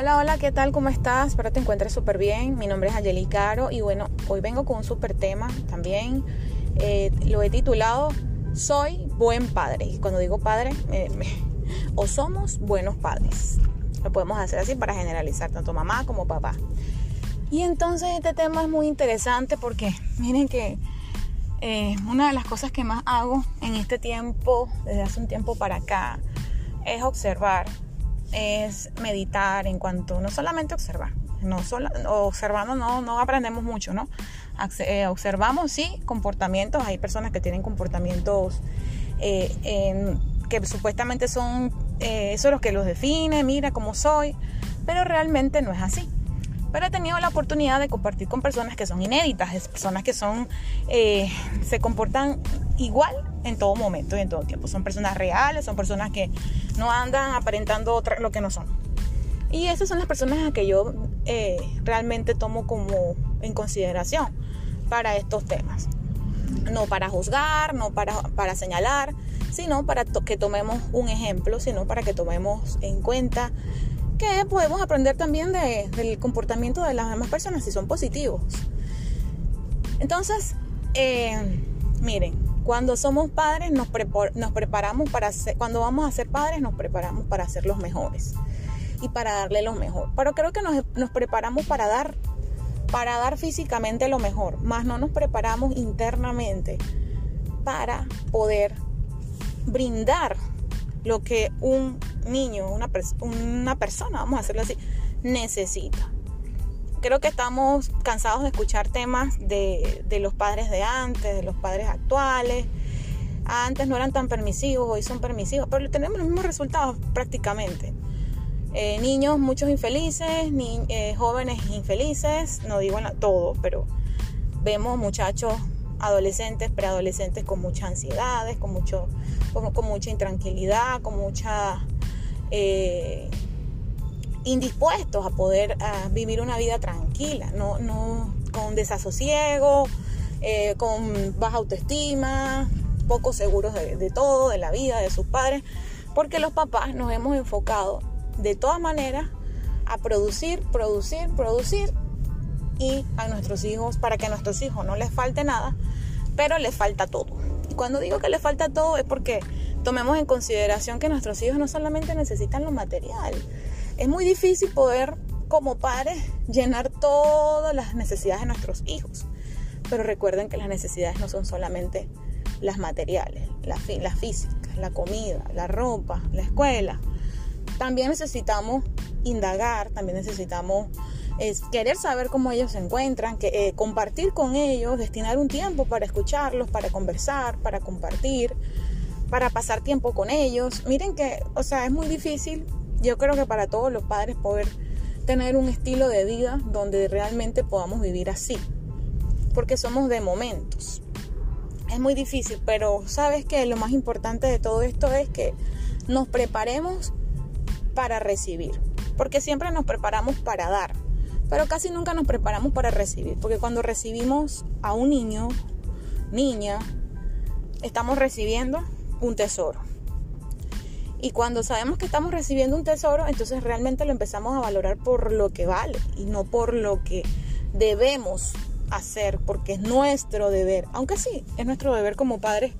Hola, hola, ¿qué tal? ¿Cómo estás? Espero te encuentres súper bien. Mi nombre es Angeli Caro y bueno, hoy vengo con un súper tema también. Eh, lo he titulado Soy buen padre. Y cuando digo padre, o somos buenos padres. Lo podemos hacer así para generalizar tanto mamá como papá. Y entonces este tema es muy interesante porque miren que eh, una de las cosas que más hago en este tiempo, desde hace un tiempo para acá, es observar, es meditar en cuanto, no solamente observar, no solo, observando no, no aprendemos mucho, ¿no? Eh, observamos, sí, comportamientos, hay personas que tienen comportamientos eh, que supuestamente son, eso es lo que los define, mira cómo soy, pero realmente no es así pero he tenido la oportunidad de compartir con personas que son inéditas, personas que son, eh, se comportan igual en todo momento y en todo tiempo. Son personas reales, son personas que no andan aparentando otra, lo que no son. Y esas son las personas a que yo eh, realmente tomo como en consideración para estos temas. No para juzgar, no para, para señalar, sino para que tomemos un ejemplo, sino para que tomemos en cuenta que podemos aprender también del comportamiento de las demás personas si son positivos. Entonces, eh, miren, cuando somos padres nos, nos preparamos para ser, cuando vamos a ser padres nos preparamos para ser los mejores y para darle lo mejor. Pero creo que nos, nos preparamos para dar, para dar físicamente lo mejor, más no nos preparamos internamente para poder brindar lo que un niño, una, una persona, vamos a hacerlo así, necesita. Creo que estamos cansados de escuchar temas de, los padres de antes, de los padres actuales. Antes no eran tan permisivos, hoy son permisivos, pero tenemos los mismos resultados prácticamente. Eh, niños muchos infelices, ni, eh, jóvenes infelices, no digo todo, pero vemos muchachos adolescentes, preadolescentes con muchas ansiedades, con, mucho, con, mucha intranquilidad, con mucha... Eh, indispuestos a poder vivir una vida tranquila, no, con desasosiego, eh, con baja autoestima, poco seguros de, de, todo, de la vida, de sus padres, porque los papás nos hemos enfocado de todas maneras a producir, producir, producir y a nuestros hijos, para que a nuestros hijos no les falte nada, pero les falta todo. Y cuando digo que les falta todo es porque tomemos en consideración que nuestros hijos no solamente necesitan lo material. Es muy difícil poder, como padres, llenar todas las necesidades de nuestros hijos. Pero recuerden que las necesidades no son solamente las materiales, las, físicas, la comida, la ropa, la escuela. También necesitamos indagar, también necesitamos es querer saber cómo ellos se encuentran, que, eh, compartir con ellos, destinar un tiempo para escucharlos, para conversar, para compartir, para pasar tiempo con ellos. Miren que, o sea, es muy difícil, yo creo que para todos los padres poder tener un estilo de vida donde realmente podamos vivir así, porque somos de momentos. Es muy difícil, pero sabes que lo más importante de todo esto es que nos preparemos para recibir, porque siempre nos preparamos para dar pero casi nunca nos preparamos para recibir, porque cuando recibimos a un niño, niña, estamos recibiendo un tesoro. Y cuando sabemos que estamos recibiendo un tesoro, entonces realmente lo empezamos a valorar por lo que vale y no por lo que debemos hacer, porque es nuestro deber. Aunque sí, es nuestro deber como padres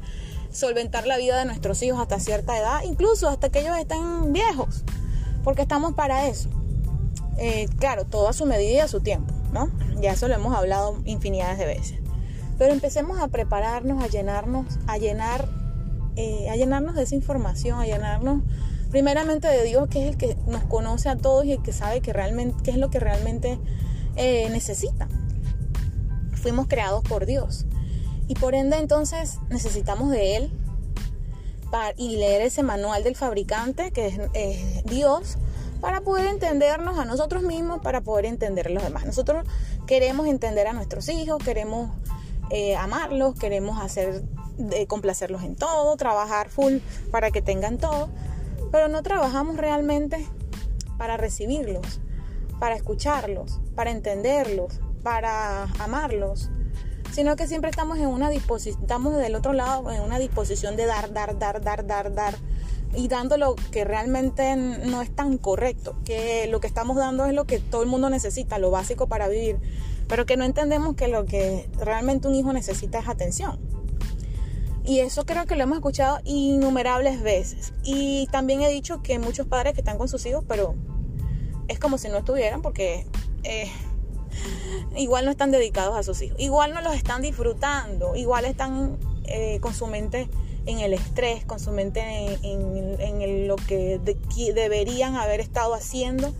solventar la vida de nuestros hijos hasta cierta edad, incluso hasta que ellos estén viejos, porque estamos para eso. Eh, claro, todo a su medida y a su tiempo, ¿no? Ya eso lo hemos hablado infinidades de veces. Pero empecemos a prepararnos, a llenarnos, a llenar, eh, a llenarnos de esa información, a llenarnos primeramente de Dios, que es el que nos conoce a todos y el que sabe que qué es lo que realmente eh, necesita. Fuimos creados por Dios. Y por ende entonces necesitamos de Él para, y leer ese manual del fabricante, que es Dios, para poder entendernos a nosotros mismos, para poder entender a los demás. Nosotros queremos entender a nuestros hijos, queremos eh, amarlos, queremos hacer, complacerlos en todo, trabajar full para que tengan todo, pero no trabajamos realmente para recibirlos, para escucharlos, para entenderlos, para amarlos, sino que siempre estamos en una disposición, estamos del otro lado en una disposición de dar, dar, dar, dar, dar, dar, y dando lo que realmente no es tan correcto, que lo que estamos dando es lo que todo el mundo necesita, lo básico para vivir, pero que no entendemos que lo que realmente un hijo necesita es atención. Y eso creo que lo hemos escuchado innumerables veces. Y también he dicho que muchos padres que están con sus hijos, pero es como si no estuvieran porque eh, igual no están dedicados a sus hijos, igual no los están disfrutando, igual están eh, con su mente en el estrés, con su mente en, lo que deberían haber estado haciendo.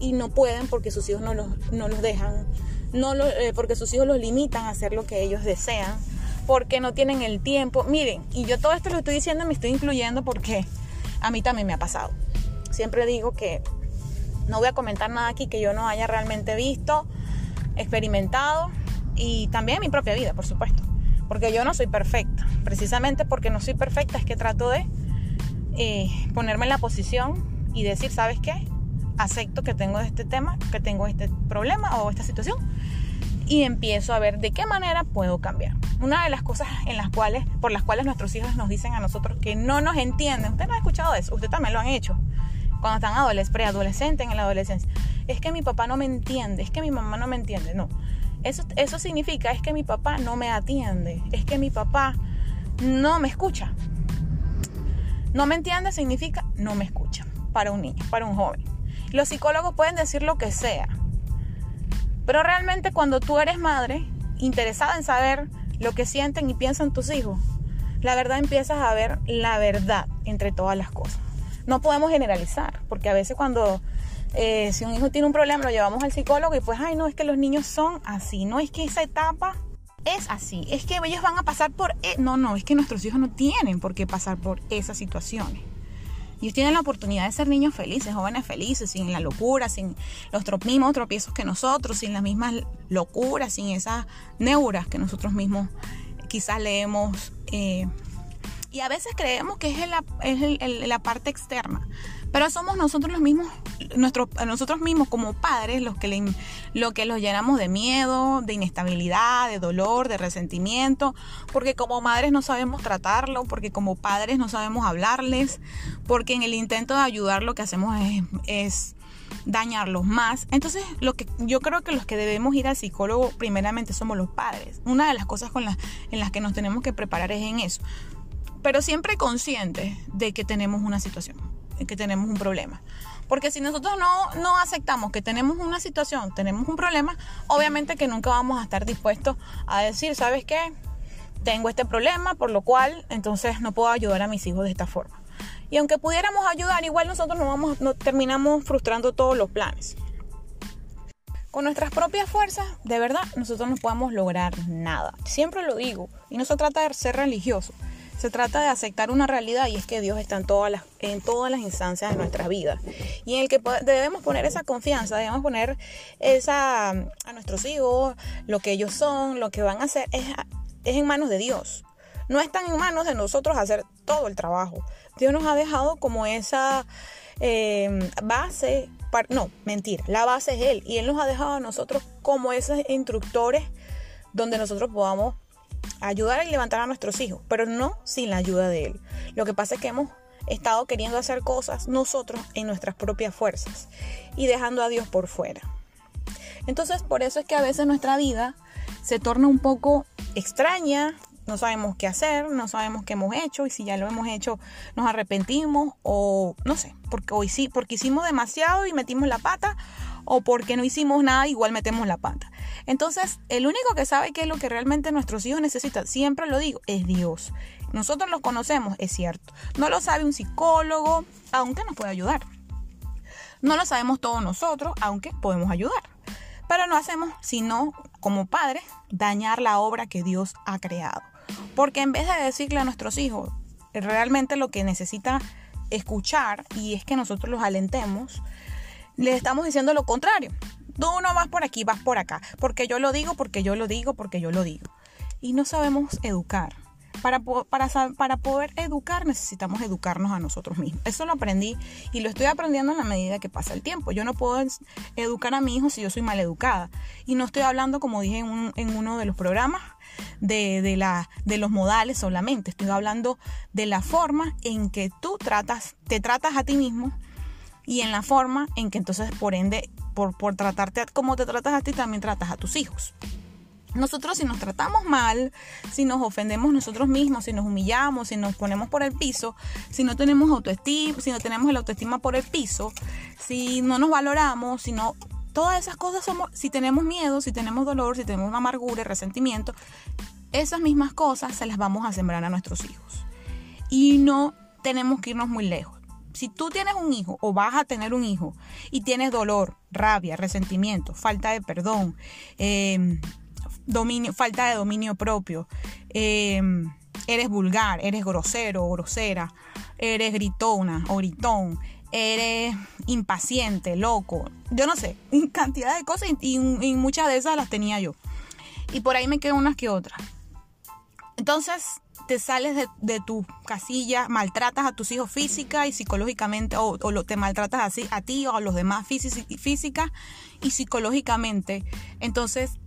Y no pueden porque sus hijos no los, no los dejan, no eh, porque sus hijos los limitan a hacer lo que ellos desean, porque no tienen el tiempo. Miren, y yo todo esto lo estoy diciendo, me estoy incluyendo porque a mí también me ha pasado. Siempre digo que no voy a comentar nada aquí que yo no haya realmente visto, experimentado y también mi propia vida, por supuesto. Porque yo no soy perfecta. Precisamente porque no soy perfecta es que trato de eh, ponerme en la posición y decir, ¿sabes qué? Acepto que tengo este tema, que tengo este problema o esta situación y empiezo a ver de qué manera puedo cambiar. Una de las cosas en las cuales, por las cuales nuestros hijos nos dicen a nosotros que no nos entienden, usted no ha escuchado eso, usted también lo han hecho cuando están adolescentes, preadolescentes en la adolescencia. Es que mi papá no me entiende, es que mi mamá no me entiende. No, eso, eso significa es que mi papá no me atiende, es que mi papá no me escucha. No me entiende significa no me escucha para un niño, para un joven. Los psicólogos pueden decir lo que sea, pero realmente cuando tú eres madre, interesada en saber lo que sienten y piensan tus hijos, la verdad empiezas a ver la verdad entre todas las cosas no podemos generalizar, porque a veces cuando eh, si un hijo tiene un problema lo llevamos al psicólogo y pues, ay, no, es que los niños son así, no es que esa etapa es así, es que ellos van a pasar por... E-". No, no, es que nuestros hijos no tienen por qué pasar por esas situaciones. Ellos tienen la oportunidad de ser niños felices, jóvenes felices, sin la locura, sin los mismos tropiezos que nosotros, sin las mismas locuras, sin esas neuras que nosotros mismos quizás leemos eh, y a veces creemos que es, es la parte externa. Pero somos nosotros los mismos, nuestros, nosotros mismos como padres los que, lo que los llenamos de miedo, de inestabilidad, de dolor, de resentimiento, porque como madres no sabemos tratarlo, porque como padres no sabemos hablarles, porque en el intento de ayudar lo que hacemos es, dañarlos más. Entonces, lo que yo creo que los que debemos ir al psicólogo primeramente somos los padres. Una de las cosas con las, en las que nos tenemos que preparar es en eso pero siempre conscientes de que tenemos una situación, que tenemos un problema. Porque si nosotros no, no aceptamos que tenemos una situación, tenemos un problema, obviamente que nunca vamos a estar dispuestos a decir, ¿sabes qué? Tengo este problema, por lo cual entonces no puedo ayudar a mis hijos de esta forma. Y aunque pudiéramos ayudar, igual nosotros no, vamos, no terminamos frustrando todos los planes. Con nuestras propias fuerzas, de verdad, nosotros no podemos lograr nada. Siempre lo digo, y no se trata de ser religioso, se trata de aceptar una realidad y es que Dios está en todas las, instancias de nuestra vida. Y en el que debemos poner esa confianza, debemos poner esa a nuestros hijos, lo que ellos son, lo que van a hacer, es, es en manos de Dios. No están en manos de nosotros hacer todo el trabajo. Dios nos ha dejado como esa eh, base, no, mentira, la base es Él. Y Él nos ha dejado a nosotros como esos instructores donde nosotros podamos ayudar y levantar a nuestros hijos, pero no sin la ayuda de Él. Lo que pasa es que hemos estado queriendo hacer cosas nosotros en nuestras propias fuerzas y dejando a Dios por fuera. Entonces, por eso es que a veces nuestra vida se torna un poco extraña, no sabemos qué hacer, no sabemos qué hemos hecho y si ya lo hemos hecho nos arrepentimos o no sé, porque hoy sí, porque hicimos demasiado y metimos la pata o porque no hicimos nada igual metemos la pata. Entonces, el único que sabe qué es lo que realmente nuestros hijos necesitan, siempre lo digo, es Dios. Nosotros los conocemos, es cierto. No lo sabe un psicólogo, aunque nos puede ayudar. No lo sabemos todos nosotros, aunque podemos ayudar. Pero no hacemos sino, como padres, dañar la obra que Dios ha creado. Porque en vez de decirle a nuestros hijos realmente lo que necesita escuchar y es que nosotros los alentemos, les estamos diciendo lo contrario. Tú no vas por aquí, vas por acá. Porque yo lo digo, porque yo lo digo, porque yo lo digo. Y no sabemos educar. Para, para, para poder educar necesitamos educarnos a nosotros mismos. Eso lo aprendí y lo estoy aprendiendo en la medida que pasa el tiempo. Yo no puedo educar a mi hijo si yo soy mal educada. Y no estoy hablando, como dije en, en uno de los programas, de, de, la, de los modales solamente. Estoy hablando de la forma en que tú tratas, te tratas a ti mismo y en la forma en que entonces, por ende, por, por tratarte como te tratas a ti, también tratas a tus hijos. Nosotros si nos tratamos mal, si nos ofendemos nosotros mismos, si nos humillamos, si nos ponemos por el piso, si no tenemos autoestima, si no tenemos el autoestima por el piso, si no nos valoramos, si no todas esas cosas somos si tenemos miedo, si tenemos dolor, si tenemos amargura, resentimiento, esas mismas cosas se las vamos a sembrar a nuestros hijos. Y no tenemos que irnos muy lejos. Si tú tienes un hijo o vas a tener un hijo y tienes dolor, rabia, resentimiento, falta de perdón, dominio, falta de dominio propio, em, eres vulgar, eres grosero o grosera, eres gritona o gritón, eres impaciente, loco, yo no sé, cantidad de cosas y, muchas de esas las tenía yo. Y por ahí me quedan unas que otras. Entonces te sales de, tu casilla, maltratas a tus hijos física y psicológicamente, o, te maltratas así a ti o a los demás física y psicológicamente. Entonces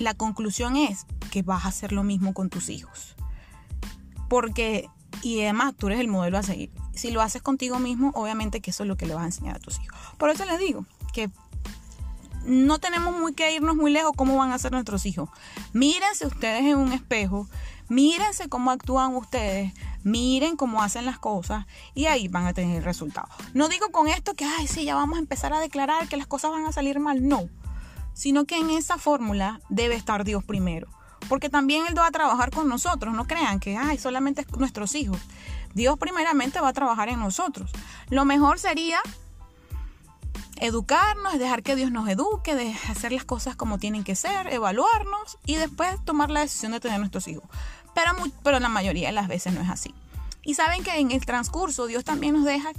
la conclusión es que vas a hacer lo mismo con tus hijos. Porque, y además tú eres el modelo a seguir. Si lo haces contigo mismo, obviamente que eso es lo que le vas a enseñar a tus hijos. Por eso les digo que no tenemos muy que irnos muy lejos cómo van a ser nuestros hijos. Mírense ustedes en un espejo, mírense cómo actúan ustedes, miren cómo hacen las cosas y ahí van a tener resultados. No digo con esto que, ay, sí, ya vamos a empezar a declarar que las cosas van a salir mal. No sino que en esa fórmula debe estar Dios primero. Porque también Él va a trabajar con nosotros, no crean que ay, solamente nuestros hijos. Dios primeramente va a trabajar en nosotros. Lo mejor sería educarnos, dejar que Dios nos eduque, de hacer las cosas como tienen que ser, evaluarnos y después tomar la decisión de tener nuestros hijos. Pero, pero la mayoría de las veces no es así. Y saben que en el transcurso Dios también nos deja,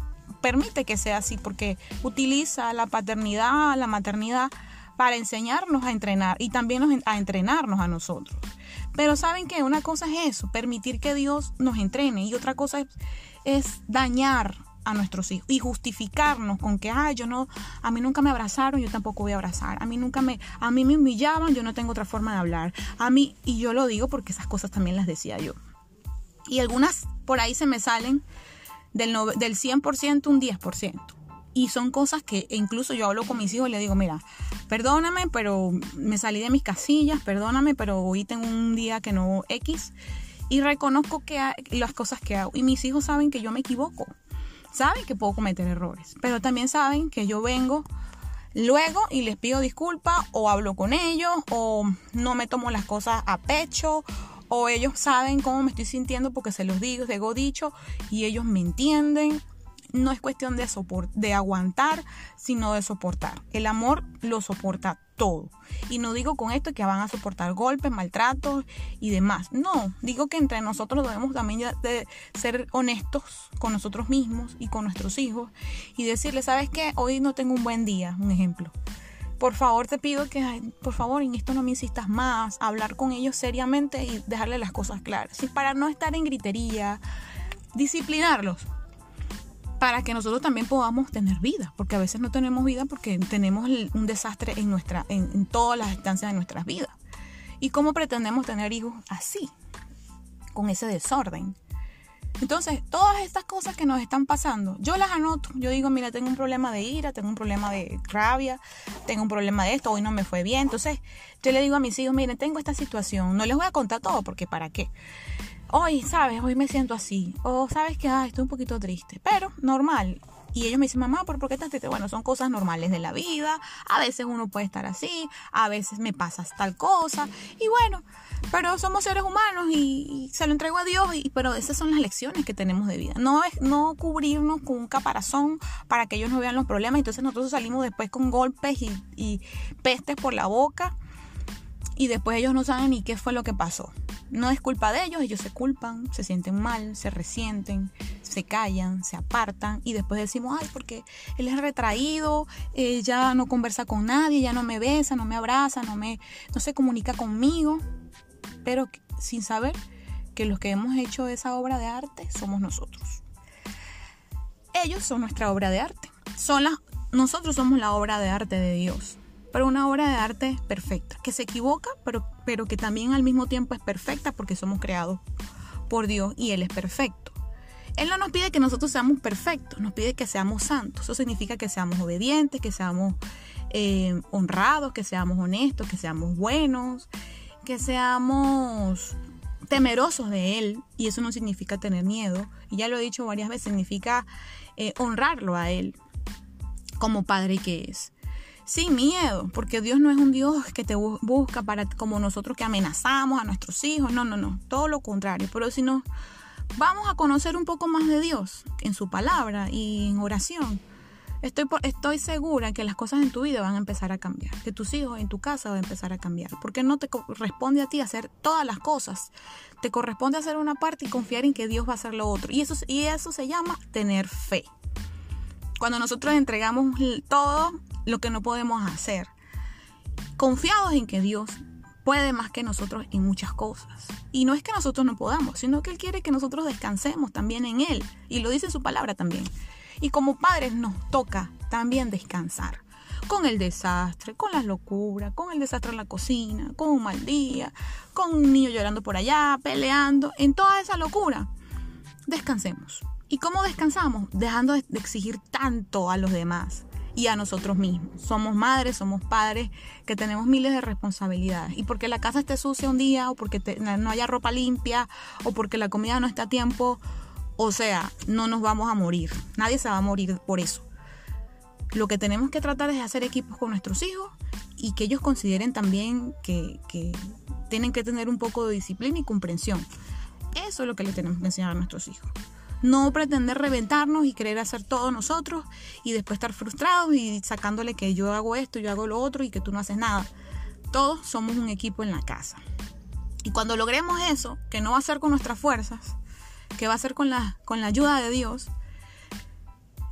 permite que sea así, porque utiliza la paternidad, la maternidad para enseñarnos a entrenar y también a entrenarnos a nosotros. Pero saben que una cosa es eso, permitir que Dios nos entrene y otra cosa es, dañar a nuestros hijos y justificarnos con que ay yo no a mí nunca me abrazaron yo tampoco voy a abrazar a mí nunca me a mí me humillaban yo no tengo otra forma de hablar a mí y yo lo digo porque esas cosas también las decía yo y algunas por ahí se me salen del, del 100% un 10% y son cosas que incluso yo hablo con mis hijos y le digo, mira, perdóname, pero me salí de mis casillas, perdóname, pero hoy tengo un día que no X. Y reconozco que las cosas que hago. Y mis hijos saben que yo me equivoco. Saben que puedo cometer errores. Pero también saben que yo vengo luego y les pido disculpas o hablo con ellos o no me tomo las cosas a pecho o ellos saben cómo me estoy sintiendo porque se los digo, digo dicho y ellos me entienden no es cuestión de, de aguantar, sino de soportar. El amor lo soporta todo. Y no digo con esto que van a soportar golpes, maltratos y demás. No, digo que entre nosotros debemos también de ser honestos con nosotros mismos y con nuestros hijos y decirles, ¿sabes qué? Hoy no tengo un buen día, un ejemplo. Por favor, te pido que, por favor, en esto no me insistas más, hablar con ellos seriamente y dejarles las cosas claras. Para no estar en gritería, disciplinarlos para que nosotros también podamos tener vida, porque a veces no tenemos vida porque tenemos un desastre en, nuestra, en, todas las instancias de nuestras vidas. ¿Y cómo pretendemos tener hijos así, con ese desorden? Entonces, todas estas cosas que nos están pasando, yo las anoto. Yo digo, mira, tengo un problema de ira, tengo un problema de rabia, tengo un problema de esto, hoy no me fue bien. Entonces, yo le digo a mis hijos, miren, tengo esta situación. No les voy a contar todo porque ¿para qué? Hoy, ¿sabes? Hoy me siento así. O sabes que estoy un poquito triste. Pero normal. Y ellos me dicen, mamá, ¿por qué estás triste? Bueno, son cosas normales de la vida. A veces uno puede estar así. A veces me pasa tal cosa. Y bueno, pero somos seres humanos y, se lo entrego a Dios. Y, pero esas son las lecciones que tenemos de vida. No es no cubrirnos con un caparazón para que ellos no vean los problemas. Entonces nosotros salimos después con golpes y, y pestes por la boca. Y después ellos no saben ni qué fue lo que pasó. No es culpa de ellos, ellos se culpan, se sienten mal, se resienten, se callan, se apartan y después decimos, ay, porque él es retraído, eh, ya no conversa con nadie, ya no me besa, no me abraza, no, me, no se comunica conmigo, pero sin saber que los que hemos hecho esa obra de arte somos nosotros. Ellos son nuestra obra de arte. Son nosotros somos la obra de arte de Dios. Pero una obra de arte perfecta, que se equivoca, pero, pero que también al mismo tiempo es perfecta porque somos creados por Dios y Él es perfecto. Él no nos pide que nosotros seamos perfectos, nos pide que seamos santos. Eso significa que seamos obedientes, que seamos eh, honrados, que seamos honestos, que seamos buenos, que seamos temerosos de Él. Y eso no significa tener miedo. Y ya lo he dicho varias veces, significa eh, honrarlo a Él como Padre que es. Sin miedo, porque Dios no es un Dios que te busca para como nosotros que amenazamos a nuestros hijos. No, no, no. Todo lo contrario. Pero si nos vamos a conocer un poco más de Dios en su palabra y en oración, Estoy, estoy segura que las cosas en tu vida van a empezar a cambiar, que tus hijos en tu casa van a empezar a cambiar, porque no te corresponde a ti hacer todas las cosas, te corresponde hacer una parte y confiar en que Dios va a hacer lo otro. Y eso, y eso se llama tener fe. Cuando nosotros entregamos todo lo que no podemos hacer, confiados en que Dios puede más que nosotros en muchas cosas. Y no es que nosotros no podamos, sino que Él quiere que nosotros descansemos también en Él. Y lo dice su palabra también. Y como padres nos toca también descansar con el desastre, con las locuras, con el desastre en la cocina, con un mal día, con un niño llorando por allá, peleando, en toda esa locura. Descansemos. ¿Y cómo descansamos? Dejando de exigir tanto a los demás y a nosotros mismos. Somos madres, somos padres que tenemos miles de responsabilidades. Y porque la casa esté sucia un día, o porque no haya ropa limpia, o porque la comida no está a tiempo, o sea, no nos vamos a morir. Nadie se va a morir por eso. Lo que tenemos que tratar es hacer equipos con nuestros hijos y que ellos consideren también que, tienen que tener un poco de disciplina y comprensión. Eso es lo que le tenemos que enseñar a nuestros hijos. No pretender reventarnos y querer hacer todo nosotros y después estar frustrados y sacándole que yo hago esto, yo hago lo otro y que tú no haces nada. Todos somos un equipo en la casa. Y cuando logremos eso, que no va a ser con nuestras fuerzas, que va a ser con la, con la ayuda de Dios,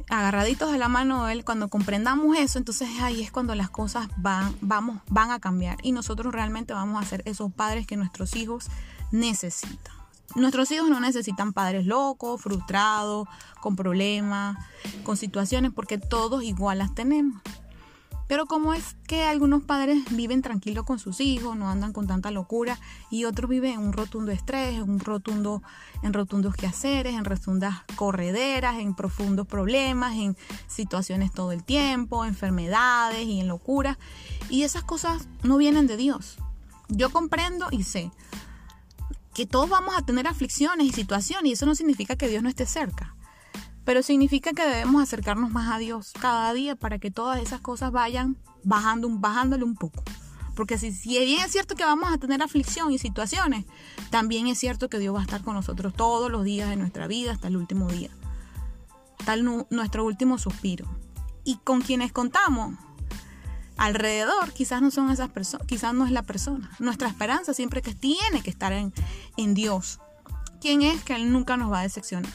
agarraditos de la mano de Él, cuando comprendamos eso, entonces ahí es cuando las cosas van, vamos, van a cambiar y nosotros realmente vamos a ser esos padres que nuestros hijos necesitan. Nuestros hijos no necesitan padres locos, frustrados, con problemas, con situaciones, porque todos igual las tenemos. Pero como es que algunos padres viven tranquilos con sus hijos, no andan con tanta locura, y otros viven en un rotundo estrés, en un rotundo, en rotundos quehaceres, en rotundas correderas, en profundos problemas, en situaciones todo el tiempo, enfermedades y en locuras. Y esas cosas no vienen de Dios. Yo comprendo y sé que todos vamos a tener aflicciones y situaciones, y eso no significa que Dios no esté cerca pero significa que debemos acercarnos más a Dios cada día para que todas esas cosas vayan bajando, bajándole un poco. Porque si, si bien es cierto que vamos a tener aflicción y situaciones, también es cierto que Dios va a estar con nosotros todos los días de nuestra vida hasta el último día, hasta nuestro último suspiro. Y con quienes contamos alrededor, quizás no son esas personas, quizás no es la persona. Nuestra esperanza siempre que tiene que estar en, en Dios. ¿Quién es que Él nunca nos va a decepcionar?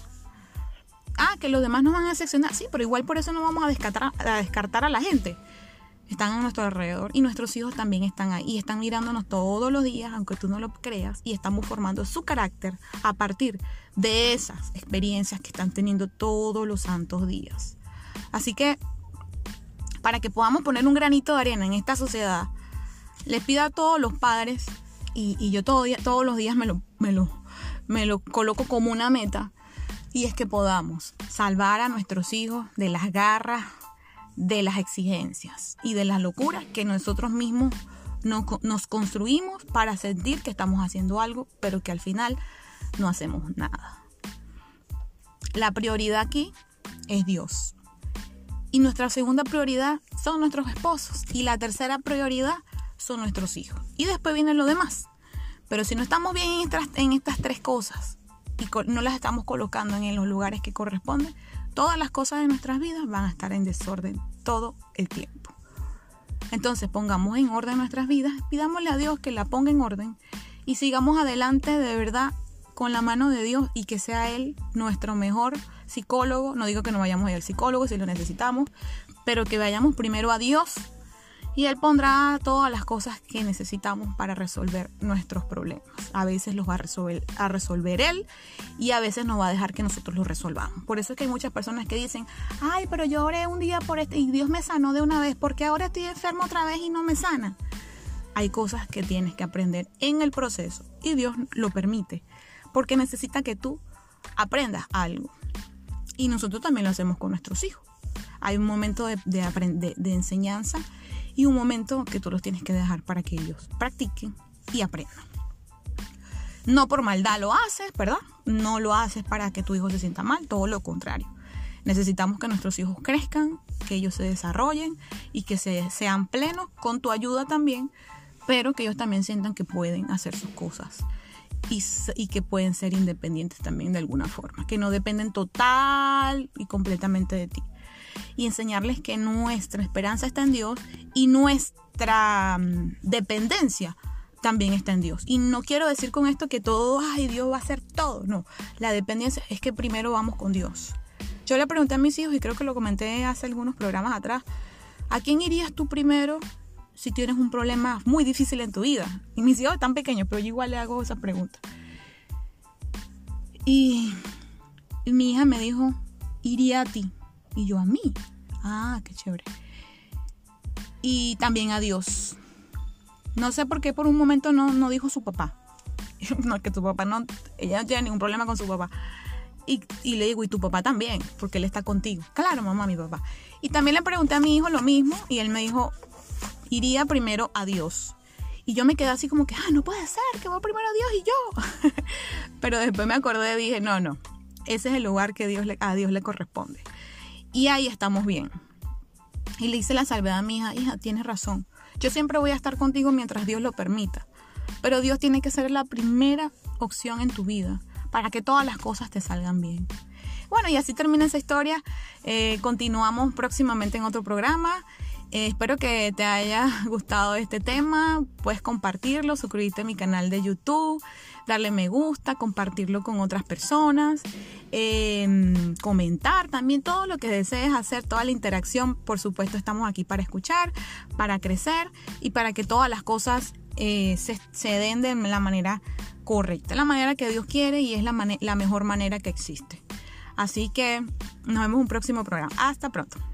ah, que los demás nos van a decepcionar. Sí, pero igual por eso no vamos a descartar, a descartar a la gente. Están a nuestro alrededor y nuestros hijos también están ahí y están mirándonos todos los días, aunque tú no lo creas, y estamos formando su carácter a partir de esas experiencias que están teniendo todos los santos días. Así que, para que podamos poner un granito de arena en esta sociedad, les pido a todos los padres, y, yo todo todos los días me, lo, me lo coloco como una meta, y es que podamos salvar a nuestros hijos de las garras, de las exigencias y de las locuras que nosotros mismos nos, construimos para sentir que estamos haciendo algo, pero que al final no hacemos nada. La prioridad aquí es Dios. Y nuestra segunda prioridad son nuestros esposos. Y la tercera prioridad son nuestros hijos. Y después viene lo demás. Pero si no estamos bien en estas tres cosas, y no las estamos colocando en los lugares que corresponden, todas las cosas de nuestras vidas van a estar en desorden todo el tiempo. Entonces pongamos en orden nuestras vidas, pidámosle a Dios que la ponga en orden y sigamos adelante de verdad con la mano de Dios y que sea Él nuestro mejor psicólogo. No digo que no vayamos a ir al psicólogo si lo necesitamos, pero que vayamos primero a Dios y Él pondrá todas las cosas que necesitamos para resolver nuestros problemas. A veces los va a resolver, a resolver Él y a veces nos va a dejar que nosotros los resolvamos. Por eso es que hay muchas personas que dicen, ay, pero yo oré un día por este y Dios me sanó de una vez, porque ahora estoy enfermo otra vez y no me sana. Hay cosas que tienes que aprender en el proceso y Dios lo permite, porque necesita que tú aprendas algo. Y nosotros también lo hacemos con nuestros hijos. Hay un momento de, de, enseñanza y un momento que tú los tienes que dejar para que ellos practiquen y aprendan. No por maldad lo haces, ¿verdad? No lo haces para que tu hijo se sienta mal, todo lo contrario. Necesitamos que nuestros hijos crezcan, que ellos se desarrollen y que se, sean plenos con tu ayuda también, pero que ellos también sientan que pueden hacer sus cosas y, que pueden ser independientes también de alguna forma, que no dependen total y completamente de ti y enseñarles que nuestra esperanza está en Dios y nuestra mm, dependencia también está en Dios. Y no quiero decir con esto que todo, ay, Dios va a hacer todo. No, la dependencia es que primero vamos con Dios. Yo le pregunté a mis hijos, y creo que lo comenté hace algunos programas atrás, ¿a quién irías tú primero si tienes un problema muy difícil en tu vida? Y mis hijos están pequeños, pero yo igual le hago esa pregunta. Y mi hija me dijo, iría a ti. Y yo a mí. Ah, qué chévere. Y también a Dios. No sé por qué por un momento no, no dijo su papá. no, que tu papá no, ella no tiene ningún problema con su papá. Y, y, le digo, y tu papá también, porque él está contigo. Claro, mamá, mi papá. Y también le pregunté a mi hijo lo mismo y él me dijo, iría primero a Dios. Y yo me quedé así como que, ah, no puede ser, que va primero a Dios y yo. Pero después me acordé y dije, no, no, ese es el lugar que Dios le, a Dios le corresponde. Y ahí estamos bien. Y le hice la salvedad a mi hija, hija, tienes razón. Yo siempre voy a estar contigo mientras Dios lo permita. Pero Dios tiene que ser la primera opción en tu vida para que todas las cosas te salgan bien. Bueno, y así termina esa historia. Eh, continuamos próximamente en otro programa. Eh, espero que te haya gustado este tema. Puedes compartirlo, suscribirte a mi canal de YouTube, darle me gusta, compartirlo con otras personas, em, comentar también todo lo que desees hacer, toda la interacción. Por supuesto, estamos aquí para escuchar, para crecer y para que todas las cosas eh, se, den de la manera correcta, la manera que Dios quiere y es la, la mejor manera que existe. Así que nos vemos en un próximo programa. Hasta pronto.